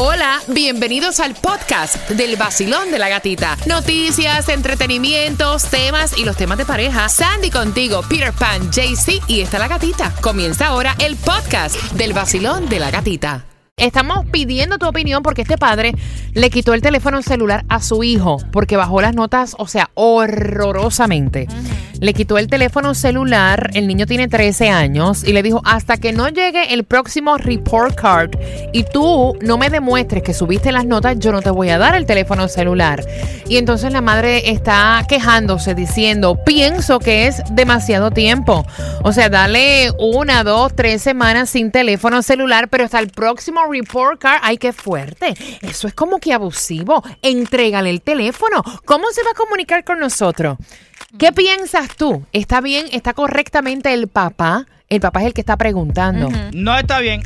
Hola, bienvenidos al podcast del vacilón de la gatita. Noticias, entretenimientos, temas y los temas de pareja. Sandy contigo, Peter Pan, JC y está la gatita. Comienza ahora el podcast del vacilón de la gatita. Estamos pidiendo tu opinión porque este padre le quitó el teléfono celular a su hijo porque bajó las notas, o sea, horrorosamente. Le quitó el teléfono celular, el niño tiene 13 años y le dijo, hasta que no llegue el próximo report card y tú no me demuestres que subiste las notas, yo no te voy a dar el teléfono celular. Y entonces la madre está quejándose diciendo, pienso que es demasiado tiempo. O sea, dale una, dos, tres semanas sin teléfono celular, pero hasta el próximo report card, ay, qué fuerte. Eso es como que abusivo. Entrégale el teléfono. ¿Cómo se va a comunicar con nosotros? ¿Qué piensas tú? ¿Está bien? ¿Está correctamente el papá? El papá es el que está preguntando. No está bien.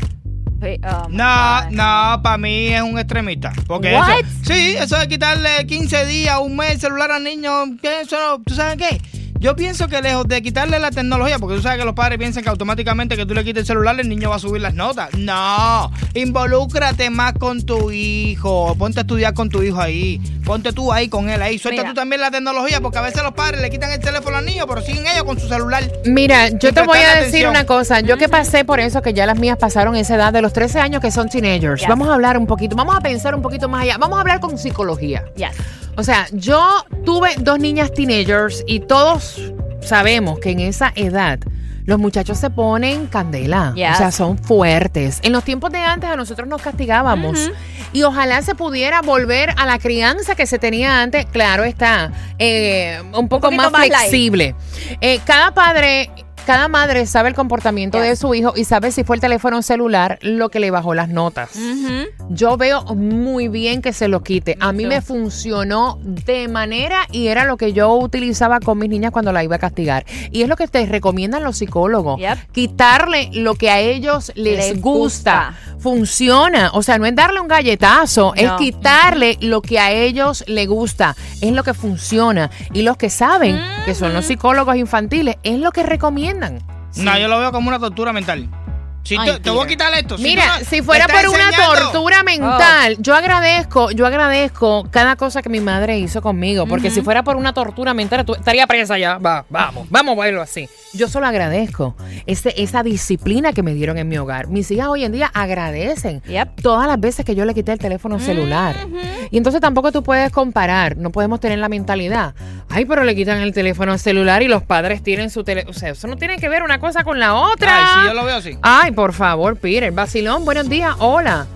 Oh, my No, God. no, para mí es un extremista. Porque What? eso, sí, eso de quitarle 15 días, un mes celular al niño, eso, ¿tú sabes qué? Yo pienso que lejos de quitarle la tecnología, porque tú sabes que los padres piensan que automáticamente que tú le quites el celular, el niño va a subir las notas. No, involúcrate más con tu hijo, ponte a estudiar con tu hijo ahí, ponte tú ahí con él ahí, suelta Mira. tú también la tecnología, porque a veces los padres le quitan el teléfono al niño, pero siguen ellos con su celular. Mira, yo te voy a decir atención. una cosa. Yo que pasé por eso, que ya las mías pasaron esa edad de los 13 años que son teenagers. Yes. Vamos a hablar un poquito, vamos a pensar un poquito más allá. Vamos a hablar con psicología. Yes. O sea, yo tuve dos niñas teenagers y todos sabemos que en esa edad los muchachos se ponen candela. Yes. O sea, son fuertes. En los tiempos de antes a nosotros nos castigábamos. Y ojalá se pudiera volver a la crianza que se tenía antes. Claro está, eh, un poco más, flexible. Eh, cada padre... Cada madre sabe el comportamiento de su hijo y sabe si fue el teléfono celular lo que le bajó las notas. Yo veo muy bien que se lo quite. A mí me funcionó de manera y era lo que yo utilizaba con mis niñas cuando la iba a castigar. Y es lo que te recomiendan los psicólogos. Yep. Quitarle lo que a ellos les, Les gusta. gusta. Funciona. O sea, no es darle un galletazo, es quitarle lo que a ellos les gusta. Es lo que funciona. Y los que saben, que son los psicólogos infantiles, es lo que recomiendan. No, yo lo veo como una tortura mental. Si Ay, te, te voy a quitar esto. si Mira, no- si fuera por una enseñando- tortura mental, yo agradezco, yo agradezco cada cosa que mi madre hizo conmigo, porque si fuera por una tortura mental, tú estaría presa ya. Va, vamos, vamos a verlo así. Yo solo agradezco ese, esa disciplina que me dieron en mi hogar. Mis hijas hoy en día agradecen Yep. todas las veces que yo le quité el teléfono celular. Y entonces tampoco tú puedes comparar, no podemos tener la mentalidad. Ay, pero le quitan el teléfono celular y los padres tienen su teléfono. O sea, eso no tiene que ver una cosa con la otra. Ay, sí, yo lo veo así. Ay, por favor, Peter. Basilón, buenos días. Hola.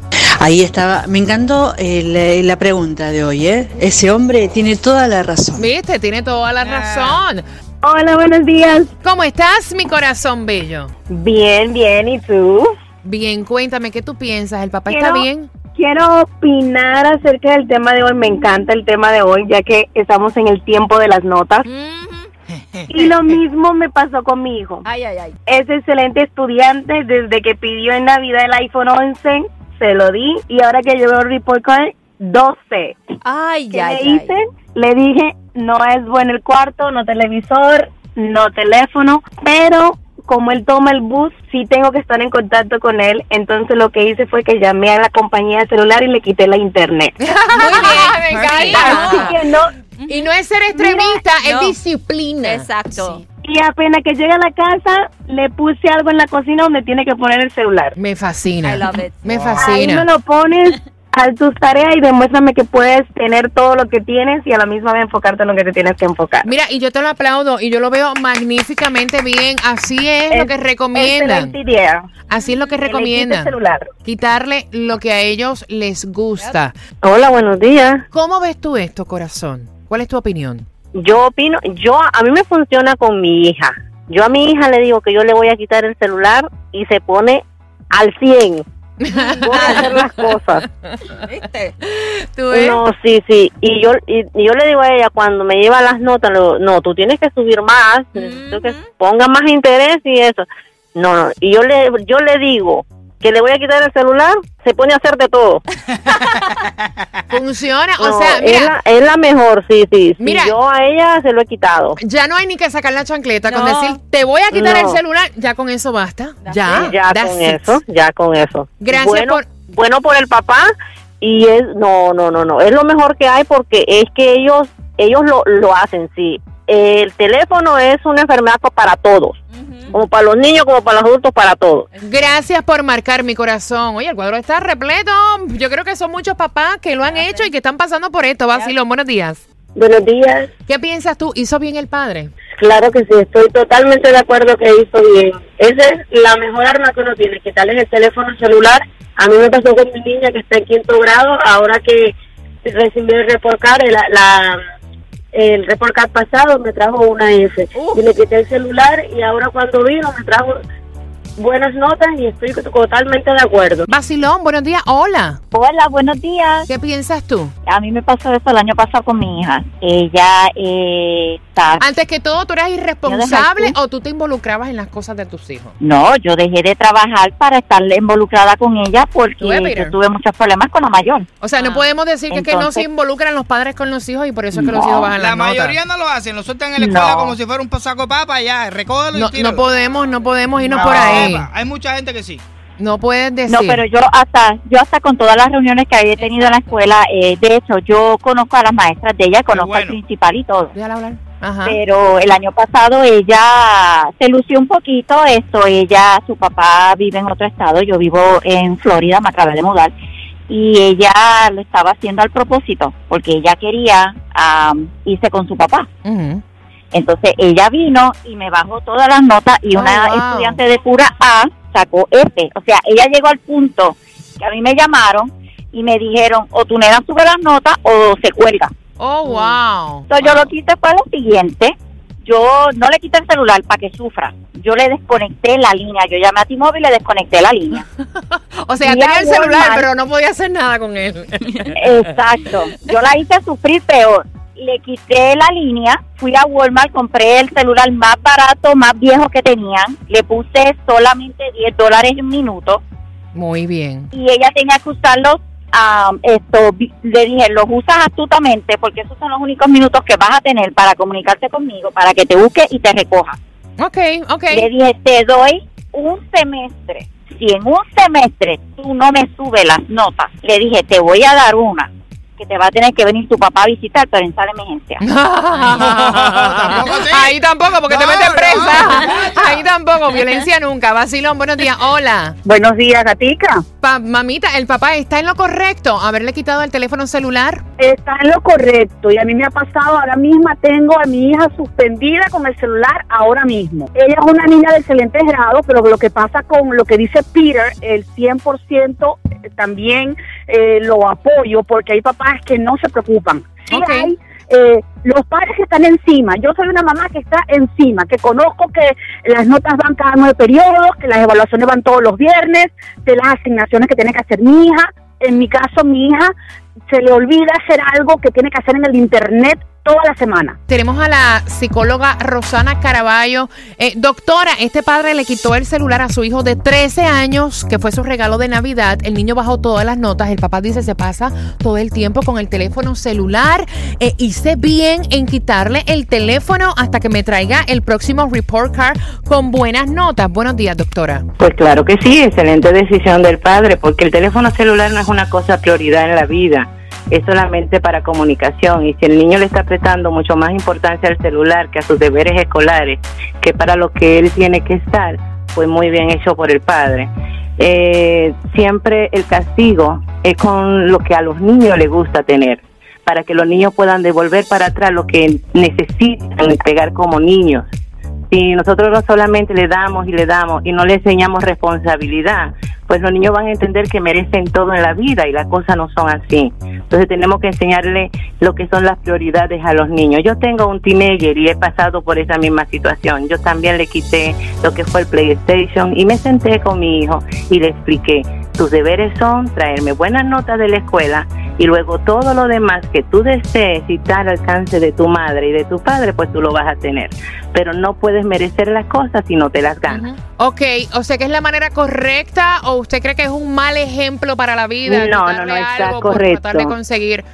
Ahí estaba. Me encantó eh, la, la pregunta de hoy, ¿eh? Ese hombre tiene toda la razón. Viste, tiene toda la Ah. razón. Hola, buenos días. ¿Cómo estás, mi corazón bello? Bien, bien. ¿Y tú? Bien, cuéntame, ¿qué tú piensas? ¿El papá Quiero- está bien? Quiero opinar acerca del tema de hoy. Me encanta el tema de hoy, ya que estamos en el tiempo de las notas. Y lo mismo me pasó con mi hijo. Ay, ay, ay. Es excelente estudiante. Desde que pidió en Navidad el iPhone 11, se lo di. Y ahora que yo veo el report card, 12. Ay, ¿Qué ay, le ay. hice? Le dije, no es bueno el cuarto, no televisor, no teléfono, pero como él toma el bus, sí tengo que estar en contacto con él. Entonces lo que hice fue que llamé a la compañía de celular y le quité la internet. Muy bien, me encanta. Así que no. Y no es ser extremista, es no. disciplina. Exacto. Y apenas que llegue a la casa, le puse algo en la cocina donde tiene que poner el celular. Me fascina. I love it. Me Ahí me fascina. lo pones a tus tareas y demuéstrame que puedes tener todo lo que tienes y a la misma vez enfocarte en lo que te tienes que enfocar. Mira, y yo te lo aplaudo y yo lo veo magníficamente bien. Así es, lo que recomiendan. Idea. Así es lo que recomiendan. celular. Quitarle lo que a ellos les gusta. Hola, buenos días. ¿Cómo ves tú esto, corazón? ¿Cuál es tu opinión? Yo opino, yo a mí me funciona con mi hija. Yo a mi hija le digo que yo le voy a quitar el celular y se pone al 100. Voy a hacer las cosas. ¿Viste? ¿Tú ves? No, sí, sí. Y yo y, y yo le digo a ella cuando me lleva las notas, le digo, no, tú tienes que subir más, necesito que ponga más interés y eso. No, no. Y yo le yo le digo que le voy a quitar el celular, se pone a hacer de todo. Funciona. o No, sea, es, mira, la, es la mejor, sí, sí. Mira. yo a ella se lo he quitado. ya no hay ni que sacar la chancleta con decir, te voy a quitar No. el celular. Ya con eso basta. Ya. ya that's con it. eso, ya con eso. Gracias bueno, por- bueno por el papá, y es no no no no es lo mejor que hay porque es que ellos ellos lo, lo hacen sí el teléfono es una enfermedad para todos como para los niños como para los adultos para todos Gracias por marcar mi corazón. Oye, el cuadro está repleto. Yo creo que son muchos papás que lo han hecho y que están pasando por esto. Basilón, buenos días. buenos días ¿Qué piensas tú? ¿Hizo bien el padre? claro que sí estoy totalmente de acuerdo que hizo bien esa es la mejor arma que uno tiene quitarles el teléfono celular a mí me pasó con mi niña que está en quinto grado ahora que recibí el report card la, la- el report card pasado me trajo una F. Y le quité el celular y ahora cuando vino me trajo buenas notas y estoy totalmente de acuerdo. Basilón, buenos días. Hola. Hola, buenos días. ¿Qué piensas tú? A mí me pasó eso el año pasado con mi hija. Ella eh, está... Antes que todo, ¿tú eras irresponsable o tú te involucrabas en las cosas de tus hijos? No, yo dejé de trabajar para estar involucrada con ella porque yo tuve muchos problemas con la mayor. O sea, no Ah, podemos decir que, es que no se involucran los padres con los hijos y por eso es que los hijos bajan La notas. mayoría no lo hacen, lo sueltan en la escuela No. como si fuera un saco de papa, ya, recógelo No, y tíralo. no podemos, no podemos irnos No, por ahí. Hay mucha gente que sí. No puedes decir. No, pero yo hasta yo hasta con todas las reuniones que había tenido en la escuela, eh, de hecho, yo conozco a las maestras de ella, conozco al principal y todo. Déjala hablar. Ajá. Pero el año pasado ella se lució un poquito esto, ella, su papá vive en otro estado, yo vivo en Florida, me acabé de mudar, y ella lo estaba haciendo al propósito, porque ella quería am, irse con su papá. Entonces ella vino y me bajó todas las notas y Oh, una wow. estudiante de pura A sacó F. O sea, ella llegó al punto que a mí me llamaron y me dijeron o tu nena sube las notas o se cuelga. Oh, wow. Entonces yo lo hice fue lo siguiente. Yo no le quité el celular para que sufra. Yo le desconecté la línea. Yo llamé a T-Mobile y le desconecté la línea. O sea, Y tenía el celular, Walmart. pero no podía hacer nada con él. Exacto. Yo la hice sufrir peor. Le quité la línea, fui a Walmart, compré el celular más barato, más viejo que tenían. Le puse solamente 10 dólares en minuto Muy bien. y ella tenía que usarlos. am, esto le dije, los usas astutamente porque esos son los únicos minutos que vas a tener para comunicarte conmigo, para que te busque y te recoja. Ok, ok. Le dije, te doy un semestre. Si en un semestre tú no me subes las notas, le dije, te voy a dar una que te va a tener que venir tu papá a visitar, pero en sala de emergencia. tampoco. Ahí tampoco, porque te No, meten no, presa. muchacha. Ahí tampoco, violencia nunca. Vacilón, buenos días. Hola. Buenos días, Gatica. Pa- mamita, el papá está en lo correcto. Haberle quitado el teléfono celular. Está en lo correcto y a mí me ha pasado, ahora mismo tengo a mi hija suspendida con el celular ahora mismo. Ella es una niña de excelente grado, pero lo que pasa con lo que dice Peter, el 100% también eh, lo apoyo porque hay papás que no se preocupan. Sí hay eh, los padres que están encima. Yo soy una mamá que está encima, que conozco que las notas van cada nueve periodos, que las evaluaciones van todos los viernes, de las asignaciones que tiene que hacer mi hija. En mi caso, mi hija se le olvida hacer algo que tiene que hacer en el internet toda la semana. Tenemos a la psicóloga Rosana Caraballo. Eh, doctora, este padre le quitó el celular a su hijo de 13 años, que fue su regalo de Navidad. El niño bajó todas las notas. El papá dice, se pasa todo el tiempo con el teléfono celular. Eh, hice bien en quitarle el teléfono hasta que me traiga el próximo report card con buenas notas. Buenos días, doctora. Pues claro que sí, excelente decisión del padre, porque el teléfono celular no es una cosa prioridad en la vida, es solamente para comunicación y si el niño le está prestando mucho más importancia al celular que a sus deberes escolares, que para lo que él tiene que estar, pues muy bien hecho por el padre. Eh, siempre el castigo es con lo que a los niños les gusta tener, para que los niños puedan devolver para atrás lo que necesitan entregar como niños si nosotros no solamente le damos y le damos y no le enseñamos responsabilidad, pues los niños van a entender que merecen todo en la vida y las cosas no son así. Entonces tenemos que enseñarle lo que son las prioridades a los niños. Yo tengo un teenager y he pasado por esa misma situación. Yo también le quité lo que fue el PlayStation y me senté con mi hijo y le expliqué, tus deberes son traerme buenas notas de la escuela y luego todo lo demás que tú desees y está al alcance de tu madre y de tu padre, pues tú lo vas a tener. Pero no puedes merecer las cosas si no te las ganas. Ok, o sea que es la manera correcta o usted cree que es un mal ejemplo para la vida. No, no, no, está algo por correcto. tratar de conseguir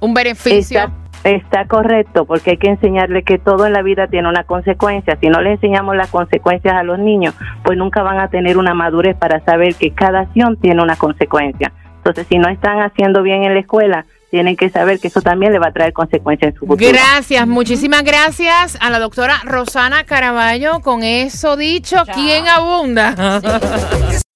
un beneficio. Está, Está correcto, porque hay que enseñarle que todo en la vida tiene una consecuencia. Si no le enseñamos las consecuencias a los niños, pues nunca van a tener una madurez para saber que cada acción tiene una consecuencia. Entonces, si no están haciendo bien en la escuela, tienen que saber que eso también le va a traer consecuencias en su futuro. Gracias, muchísimas gracias a la doctora Rosana Caraballo. Con eso dicho, ¿quién abunda?